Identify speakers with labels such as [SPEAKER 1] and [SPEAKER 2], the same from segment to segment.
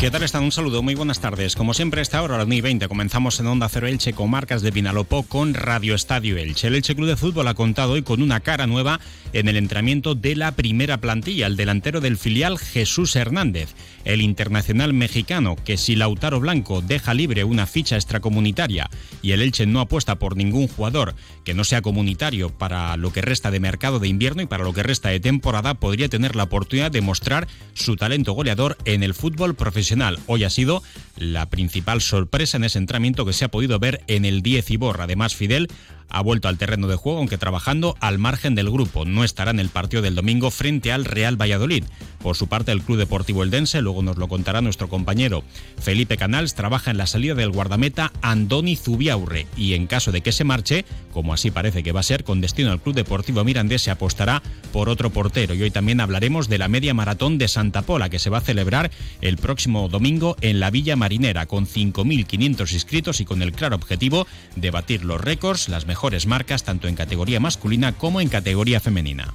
[SPEAKER 1] ¿Qué tal están? Un saludo, muy buenas tardes. Como siempre, esta hora, a las 20, comenzamos en Onda Cero Elche con marcas de Pinalopó con Radio Estadio Elche. El Elche Club de Fútbol ha contado hoy con una cara nueva en el entrenamiento de la primera plantilla, el delantero del filial Jesús Hernández, el internacional mexicano, que si Lautaro Blanco deja libre una ficha extracomunitaria y el Elche no apuesta por ningún jugador que no sea comunitario para lo que resta de mercado de invierno y para lo que resta de temporada, podría tener la oportunidad de mostrar su talento goleador en el fútbol profesional Hoy ha sido la principal sorpresa en ese entrenamiento que se ha podido ver en el 10 Ibor. Además, Fidel ha vuelto al terreno de juego, aunque trabajando al margen del grupo. No estará en el partido del domingo frente al Real Valladolid. Por su parte, el Club Deportivo Eldense, luego nos lo contará nuestro compañero Felipe Canals, trabaja en la salida del guardameta Andoni Zubiaurre y en caso de que se marche, como así parece que va a ser, con destino al Club Deportivo Mirandés se apostará por otro portero. Y hoy también hablaremos de la media maratón de Santa Pola, que se va a celebrar el próximo domingo en la Villa Marinera, con 5.500 inscritos y con el claro objetivo de batir los récords, las mejores mejores marcas tanto en categoría masculina como en categoría femenina.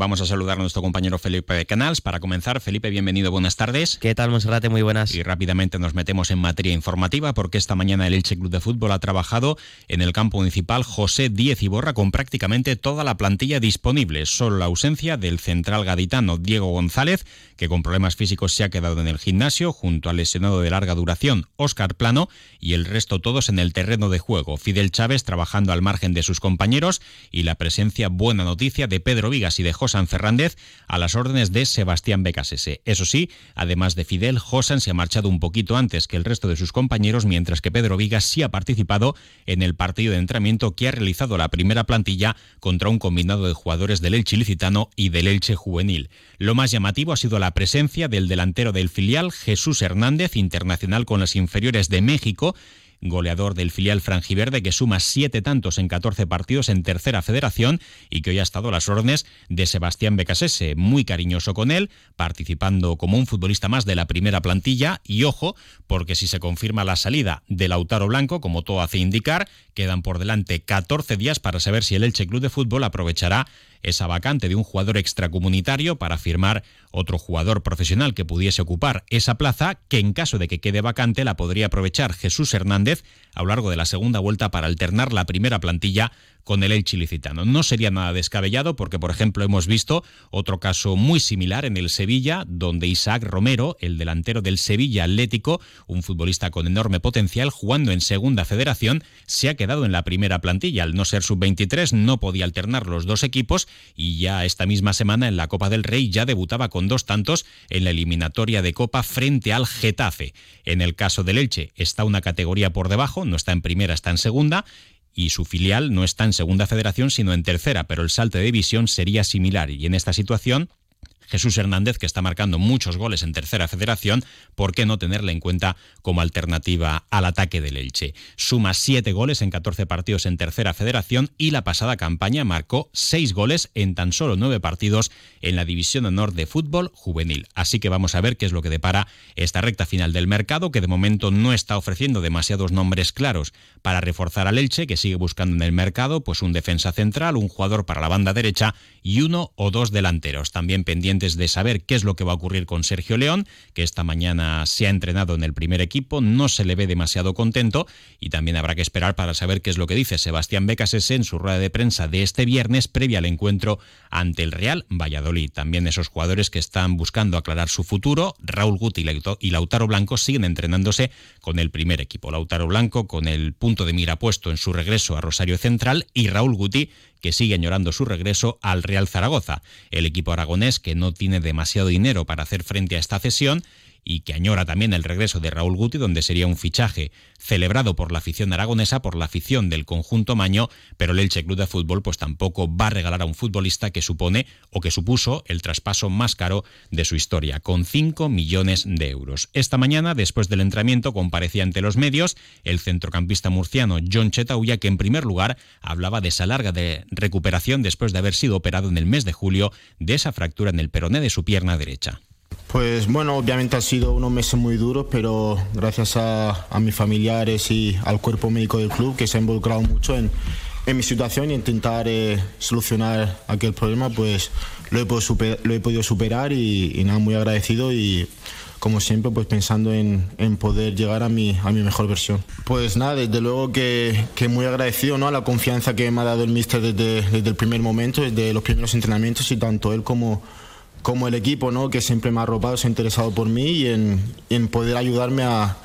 [SPEAKER 1] Vamos a saludar a nuestro compañero Felipe Canals. Para comenzar, Felipe, bienvenido, buenas tardes.
[SPEAKER 2] ¿Qué tal, Monserrate? Muy buenas.
[SPEAKER 1] Y rápidamente nos metemos en materia informativa porque esta mañana el Elche Club de Fútbol ha trabajado en el campo municipal José Díez Iborra con prácticamente toda la plantilla disponible, solo la ausencia del central gaditano Diego González, que con problemas físicos se ha quedado en el gimnasio, junto al lesionado de larga duración Óscar Plano y el resto todos en el terreno de juego. Fidel Chávez trabajando al margen de sus compañeros y la presencia, buena noticia, de Pedro Vigas y de Josan Fernández a las órdenes de Sebastián Becasese. Eso sí, además de Fidel, Josan se ha marchado un poquito antes que el resto de sus compañeros, mientras que Pedro Vigas sí ha participado en el partido de entrenamiento que ha realizado la primera plantilla contra un combinado de jugadores del Elche ilicitano y del Elche juvenil. Lo más llamativo ha sido la presencia del delantero del filial, Jesús Hernández, internacional con las inferiores de México, goleador del filial franjiverde que suma siete tantos en 14 partidos en tercera federación y que hoy ha estado a las órdenes de Sebastián Becasese, muy cariñoso con él, participando como un futbolista más de la primera plantilla. Y ojo, porque si se confirma la salida de Lautaro Blanco, como todo hace indicar, quedan por delante 14 días para saber si el Elche Club de Fútbol aprovechará esa vacante de un jugador extracomunitario para firmar otro jugador profesional que pudiese ocupar esa plaza, que en caso de que quede vacante la podría aprovechar Jesús Hernández a lo largo de la segunda vuelta para alternar la primera plantilla con el Elche ilicitano. No sería nada descabellado porque, por ejemplo, hemos visto otro caso muy similar en el Sevilla, donde Isaac Romero, el delantero del Sevilla Atlético, un futbolista con enorme potencial, jugando en segunda federación, se ha quedado en la primera plantilla. Al no ser sub-23 no podía alternar los dos equipos y ya esta misma semana en la Copa del Rey ya debutaba con dos tantos en la eliminatoria de Copa frente al Getafe. En el caso del Elche está una categoría por debajo, no está en primera, está en segunda y su filial no está en segunda federación sino en tercera, pero el salto de división sería similar. Y en esta situación Jesús Hernández, que está marcando muchos goles en tercera federación, ¿por qué no tenerle en cuenta como alternativa al ataque del Elche? Suma siete goles en 14 partidos en tercera federación y la pasada campaña marcó seis goles en tan solo nueve partidos en la División Honor de Fútbol Juvenil. Así que vamos a ver qué es lo que depara esta recta final del mercado, que de momento no está ofreciendo demasiados nombres claros para reforzar al Elche, que sigue buscando en el mercado pues un defensa central, un jugador para la banda derecha y uno o dos delanteros. También pendiente de saber qué es lo que va a ocurrir con Sergio León, que esta mañana se ha entrenado en el primer equipo, no se le ve demasiado contento y también habrá que esperar para saber qué es lo que dice Sebastián Becasese en su rueda de prensa de este viernes previa al encuentro ante el Real Valladolid. También esos jugadores que están buscando aclarar su futuro, Raúl Guti y Lautaro Blanco siguen entrenándose con el primer equipo. Lautaro Blanco con el punto de mira puesto en su regreso a Rosario Central y Raúl Guti que sigue añorando su regreso al Real Zaragoza, el equipo aragonés que no tiene demasiado dinero para hacer frente a esta cesión y que añora también el regreso de Raúl Guti, donde sería un fichaje celebrado por la afición aragonesa, por la afición del conjunto Maño, pero el Elche Club de Fútbol pues tampoco va a regalar a un futbolista que supone o que supuso el traspaso más caro de su historia, con 5 millones de euros. Esta mañana, después del entrenamiento, comparecía ante los medios el centrocampista murciano John Chetauya, que en primer lugar hablaba de esa larga de recuperación después de haber sido operado en el mes de julio de esa fractura en el peroné de su pierna derecha.
[SPEAKER 2] Pues bueno, obviamente ha sido unos meses muy duros, pero gracias a, mis familiares y al cuerpo médico del club que se ha involucrado mucho en, mi situación y intentar eh, solucionar aquel problema, pues lo he podido, superar y, nada, muy agradecido y como siempre, pues pensando en, poder llegar a mi, a mejor versión. Pues nada, desde luego que, muy agradecido ¿no? a la confianza que me ha dado el míster desde, desde el primer momento, desde los primeros entrenamientos y tanto él como como el equipo, ¿no? que siempre me ha arropado, se ha interesado por mí y en poder ayudarme a,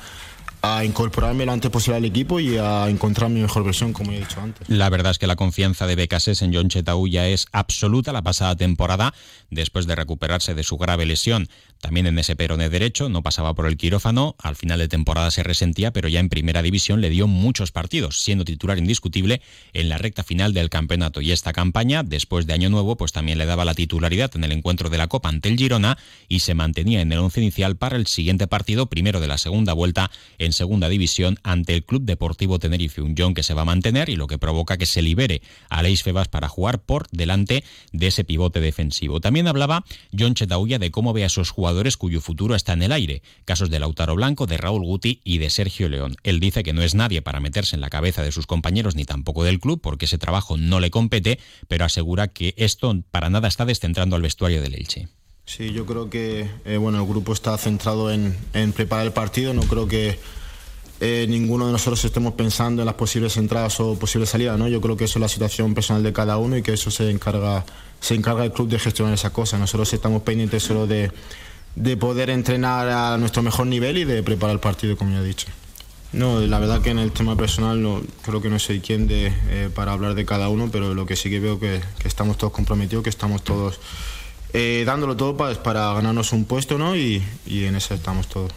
[SPEAKER 2] a incorporarme lo antes posible al equipo y a encontrar mi mejor versión, como he dicho antes.
[SPEAKER 1] La verdad es que la confianza de Becases en John Chetauya es absoluta la pasada temporada, después de recuperarse de su grave lesión. También en ese perone derecho, no pasaba por el quirófano, al final de temporada se resentía, pero ya en primera división le dio muchos partidos, siendo titular indiscutible en la recta final del campeonato. Y esta campaña, después de Año Nuevo, pues también le daba la titularidad en el encuentro de la Copa ante el Girona y se mantenía en el once inicial para el siguiente partido, primero de la segunda vuelta en segunda división ante el Club Deportivo Tenerife, un John que se va a mantener y lo que provoca que se libere a Leis Febas para jugar por delante de ese pivote defensivo. También hablaba John Chetauya de cómo ve a esos jugadores cuyo futuro está en el aire, casos de Lautaro Blanco, de Raúl Guti y de Sergio León. Él dice que no es nadie para meterse en la cabeza de sus compañeros ni tampoco del club porque ese trabajo no le compete, pero asegura que esto para nada está descentrando al vestuario del Elche.
[SPEAKER 2] Sí, yo creo que eh, bueno, el grupo está centrado en, en preparar el partido, no creo que eh, ninguno de nosotros estemos pensando en las posibles entradas o posibles salidas, ¿no? Yo creo que eso es la situación personal de cada uno y que eso se encarga, se encarga el club de gestionar esa cosa. Nosotros estamos pendientes solo de, de poder entrenar a nuestro mejor nivel y de preparar el partido, como ya he dicho. No, la verdad que en el tema personal no, creo que no soy quien de, eh, para hablar de cada uno, pero lo que sí que veo que, que estamos todos comprometidos, que estamos todos eh, dándolo todo para, para ganarnos un puesto, ¿no? Y, y en eso estamos todos.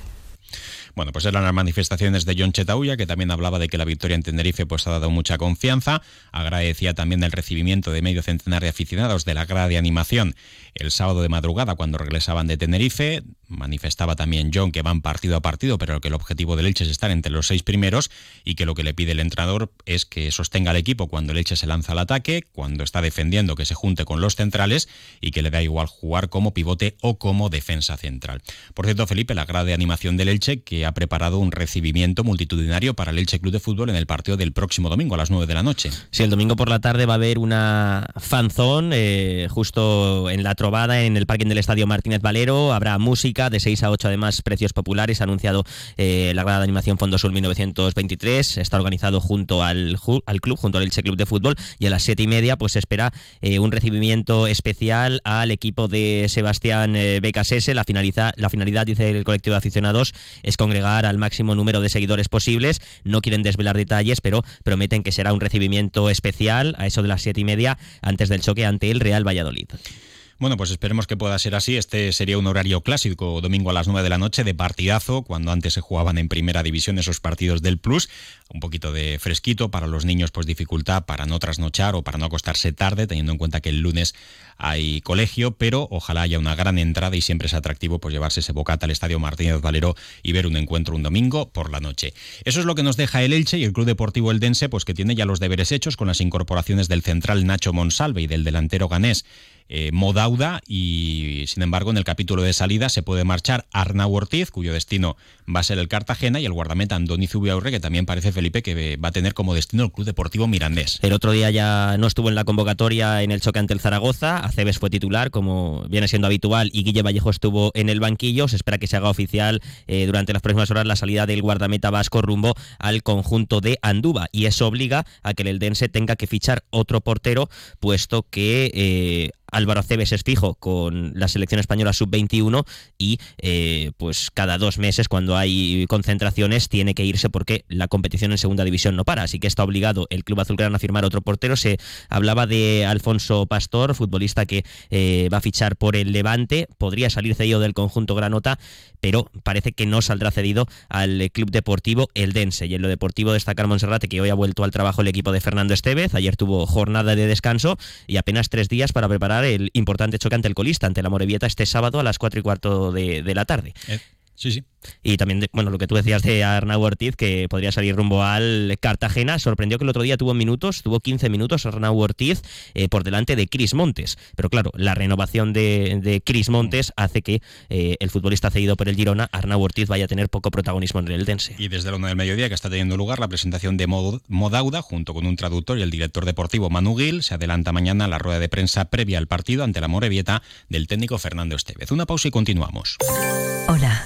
[SPEAKER 1] Bueno, pues eran las manifestaciones de John Chetauya, que también hablaba de que la victoria en Tenerife pues ha dado mucha confianza. Agradecía también el recibimiento de medio centenar de aficionados de la grada de animación el sábado de madrugada cuando regresaban de Tenerife. Manifestaba también John que van partido a partido, pero que el objetivo del Elche es estar entre los seis primeros y que lo que le pide el entrenador es que sostenga al equipo cuando el Elche se lanza al ataque, cuando está defendiendo que se junte con los centrales y que le da igual jugar como pivote o como defensa central. Por cierto, Felipe, la grada de animación del Elche que ha preparado un recibimiento multitudinario para el Elche Club de Fútbol en el partido del próximo domingo a las 9 de la noche.
[SPEAKER 3] Sí, el domingo por la tarde va a haber una fanzón eh, justo en la trovada en el parking del Estadio Martínez Valero. Habrá música de 6 a 8, además precios populares. Ha anunciado eh, la grada de animación Fondo Sur 1923. Está organizado junto al, al club, junto al Elche Club de Fútbol. Y a las 7 y media pues se espera eh, un recibimiento especial al equipo de Sebastián Becasese. La, la finalidad, dice el colectivo de aficionados, es congregar al máximo número de seguidores posibles. No quieren desvelar detalles, pero prometen que será un recibimiento especial a eso de las siete y media antes del choque ante el Real Valladolid.
[SPEAKER 1] Bueno, pues esperemos que pueda ser así. Este sería un horario clásico, domingo a las 9 de la noche, de partidazo, cuando antes se jugaban en primera división esos partidos del Plus. Un poquito de fresquito para los niños, pues dificultad para no trasnochar o para no acostarse tarde, teniendo en cuenta que el lunes hay colegio, pero ojalá haya una gran entrada y siempre es atractivo pues llevarse ese bocata al Estadio Martínez Valero y ver un encuentro un domingo por la noche. Eso es lo que nos deja el Elche y el Club Deportivo Eldense, pues que tiene ya los deberes hechos con las incorporaciones del central Nacho Monsalve y del delantero ganés eh, Modauda y sin embargo en el capítulo de salida se puede marchar Arnau Ortiz, cuyo destino va a ser el Cartagena y el guardameta Andoni Zubiaurre, que también parece Felipe que va a tener como destino el Club Deportivo Mirandés.
[SPEAKER 3] El otro día ya no estuvo en la convocatoria en el choque ante el Zaragoza, Aceves fue titular como viene siendo habitual y Guille Vallejo estuvo en el banquillo, se espera que se haga oficial eh, durante las próximas horas la salida del guardameta vasco rumbo al conjunto de Anduba y eso obliga a que el Eldense tenga que fichar otro portero puesto que eh, Álvaro Cebes es fijo con la selección española sub-21 y eh, pues cada dos meses cuando hay concentraciones tiene que irse porque la competición en segunda división no para, así que está obligado el Club Azulgrana a firmar otro portero. Se hablaba de Alfonso Pastor, futbolista que eh, va a fichar por el Levante, podría salir cedido del conjunto Granota, pero parece que no saldrá cedido al Club Deportivo Eldense. Y en lo deportivo destacar Monserrate que hoy ha vuelto al trabajo el equipo de Fernando Estevez, ayer tuvo jornada de descanso y apenas tres días para preparar el importante choque ante el colista, ante la Morevieta este sábado a las cuatro y cuarto de, la tarde.
[SPEAKER 1] Eh, sí, sí.
[SPEAKER 3] Y también, bueno, lo que tú decías de Arnau Ortiz, que podría salir rumbo al Cartagena, sorprendió que el otro día tuvo minutos, tuvo 15 minutos Arnau Ortiz eh, por delante de Cris Montes. Pero claro, la renovación de, de Cris Montes hace que eh, el futbolista cedido por el Girona, Arnau Ortiz, vaya a tener poco protagonismo en el Eldense.
[SPEAKER 1] Y desde la una del mediodía que está teniendo lugar la presentación de Modauda, junto con un traductor y el director deportivo Manu Gil, se adelanta mañana la rueda de prensa previa al partido ante la Morevieta del técnico Fernando Estevez. Una pausa y continuamos.
[SPEAKER 4] Hola,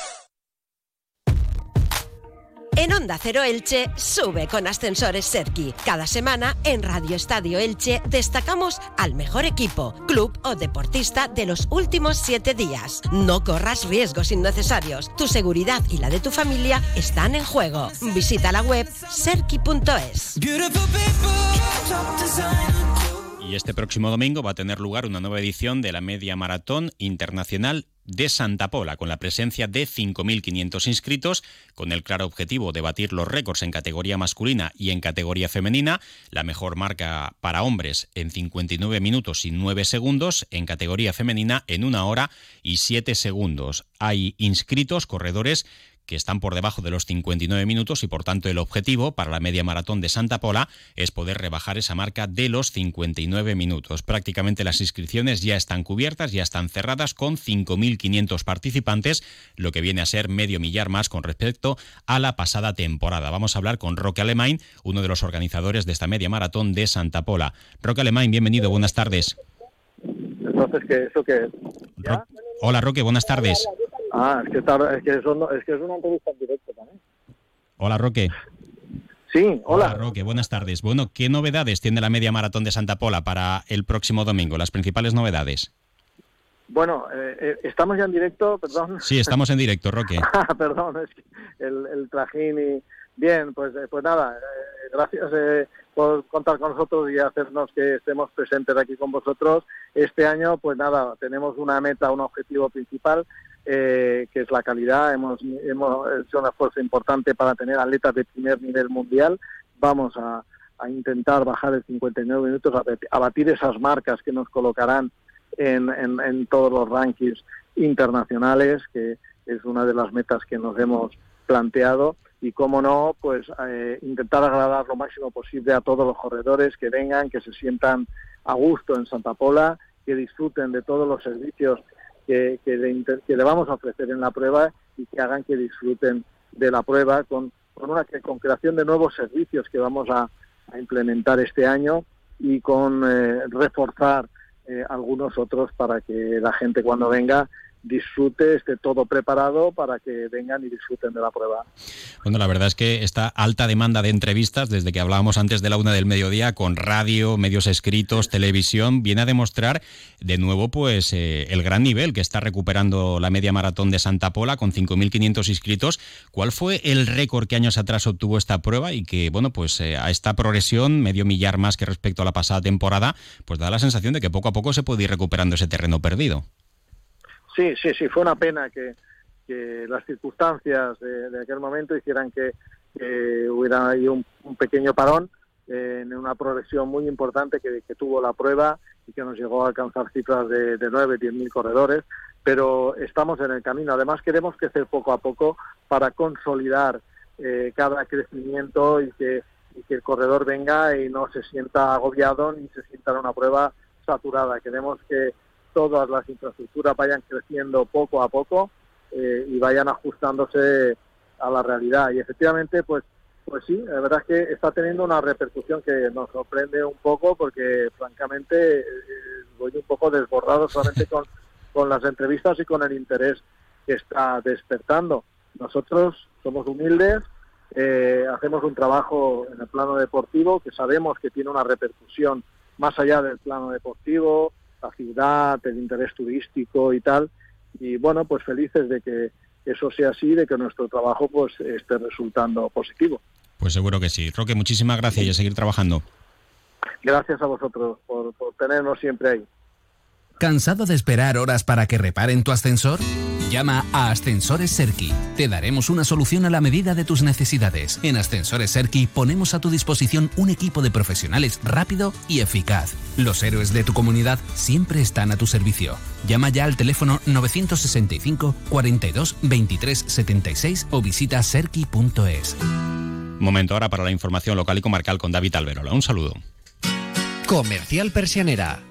[SPEAKER 5] En Onda Cero Elche, sube con Ascensores Serki. Cada semana en Radio Estadio Elche destacamos al mejor equipo, club o deportista de los últimos siete días. No corras riesgos innecesarios. Tu seguridad y la de tu familia están en juego. Visita la web serki.es.
[SPEAKER 1] Y este próximo domingo va a tener lugar una nueva edición de la Media Maratón Internacional de Santa Pola, con la presencia de 5.500 inscritos, con el claro objetivo de batir los récords en categoría masculina y en categoría femenina, la mejor marca para hombres en 59 minutos y 9 segundos, en categoría femenina en una hora y 7 segundos. Hay inscritos corredores que están por debajo de los 59 minutos y por tanto el objetivo para la media maratón de Santa Pola es poder rebajar esa marca de los 59 minutos. Prácticamente las inscripciones ya están cubiertas, ya están cerradas con 5.500 participantes, lo que viene a ser medio millar más con respecto a la pasada temporada. Vamos a hablar con Roque Alemán, uno de los organizadores de esta media maratón de Santa Pola. Roque Alemán, bienvenido, buenas tardes.
[SPEAKER 6] Entonces, ¿qué, ¿eso qué
[SPEAKER 1] Hola Roque, buenas tardes.
[SPEAKER 6] Ah, es que, es, que es una entrevista en directo también.
[SPEAKER 1] Hola, Roque.
[SPEAKER 6] Sí, hola.
[SPEAKER 1] Roque, buenas tardes. Bueno, ¿qué novedades tiene la media maratón de Santa Pola para el próximo domingo? Las principales novedades.
[SPEAKER 6] Bueno, eh, eh, estamos ya en directo, perdón.
[SPEAKER 1] Sí, estamos en directo, Roque.
[SPEAKER 6] Ah, perdón, es que el, el, trajín y... Bien, pues, eh, pues nada, gracias por contar con nosotros y hacernos que estemos presentes aquí con vosotros. Este año, pues nada, tenemos una meta, un objetivo principal eh, que es la calidad. Hemos, hemos hecho un esfuerzo importante para tener atletas de primer nivel mundial. Vamos a, intentar bajar el 59 minutos, a, batir esas marcas que nos colocarán en, en, todos los rankings internacionales, que es una de las metas que nos hemos planteado. Y cómo no, pues eh, intentar agradar lo máximo posible a todos los corredores que vengan, que se sientan a gusto en Santa Pola, que disfruten de todos los servicios que, le, vamos a ofrecer en la prueba y que hagan que disfruten de la prueba con, con una con creación de nuevos servicios que vamos a, implementar este año y con eh, reforzar eh, algunos otros para que la gente cuando venga disfrute, esté todo preparado para que vengan y disfruten de la prueba.
[SPEAKER 1] Bueno, la verdad es que esta alta demanda de entrevistas, desde que hablábamos antes de la una del mediodía, con radio, medios escritos, televisión, viene a demostrar de nuevo pues eh, el gran nivel que está recuperando la media maratón de Santa Pola con 5.500 inscritos. ¿Cuál fue el récord que años atrás obtuvo esta prueba y que, bueno, pues eh, a esta progresión, medio millar más que respecto a la pasada temporada, pues da la sensación de que poco a poco se puede ir recuperando ese terreno perdido?
[SPEAKER 6] Sí, sí, sí, fue una pena que, las circunstancias de, aquel momento hicieran que, hubiera ahí un, pequeño parón en una progresión muy importante que, tuvo la prueba y que nos llegó a alcanzar cifras de, de 9, 10 mil corredores, pero estamos en el camino. Además, queremos crecer poco a poco para consolidar eh, cada crecimiento y que, y que el corredor venga y no se sienta agobiado ni se sienta en una prueba saturada. Queremos que todas las infraestructuras vayan creciendo poco a poco eh, y vayan ajustándose a la realidad. Y efectivamente, pues, pues sí, la verdad es que está teniendo una repercusión que nos sorprende un poco porque, francamente, eh, voy un poco desbordado solamente con, con las entrevistas y con el interés que está despertando. Nosotros somos humildes, eh, hacemos un trabajo en el plano deportivo que sabemos que tiene una repercusión más allá del plano deportivo, la ciudad, el interés turístico y tal. Y bueno, pues felices de que eso sea así, de que nuestro trabajo pues esté resultando positivo.
[SPEAKER 1] Pues seguro que sí. Roque, muchísimas gracias y a seguir trabajando.
[SPEAKER 6] Gracias a vosotros por, por tenernos siempre ahí.
[SPEAKER 7] ¿Cansado de esperar horas para que reparen tu ascensor? Llama a Ascensores Serki. Te daremos una solución a la medida de tus necesidades. En Ascensores Serki ponemos a tu disposición un equipo de profesionales rápido y eficaz. Los héroes de tu comunidad siempre están a tu servicio. Llama ya al teléfono 965 42 23 76 o visita serki.es.
[SPEAKER 1] Momento ahora para la información local y comarcal con David Alberola. Un saludo.
[SPEAKER 8] Comercial Persianera.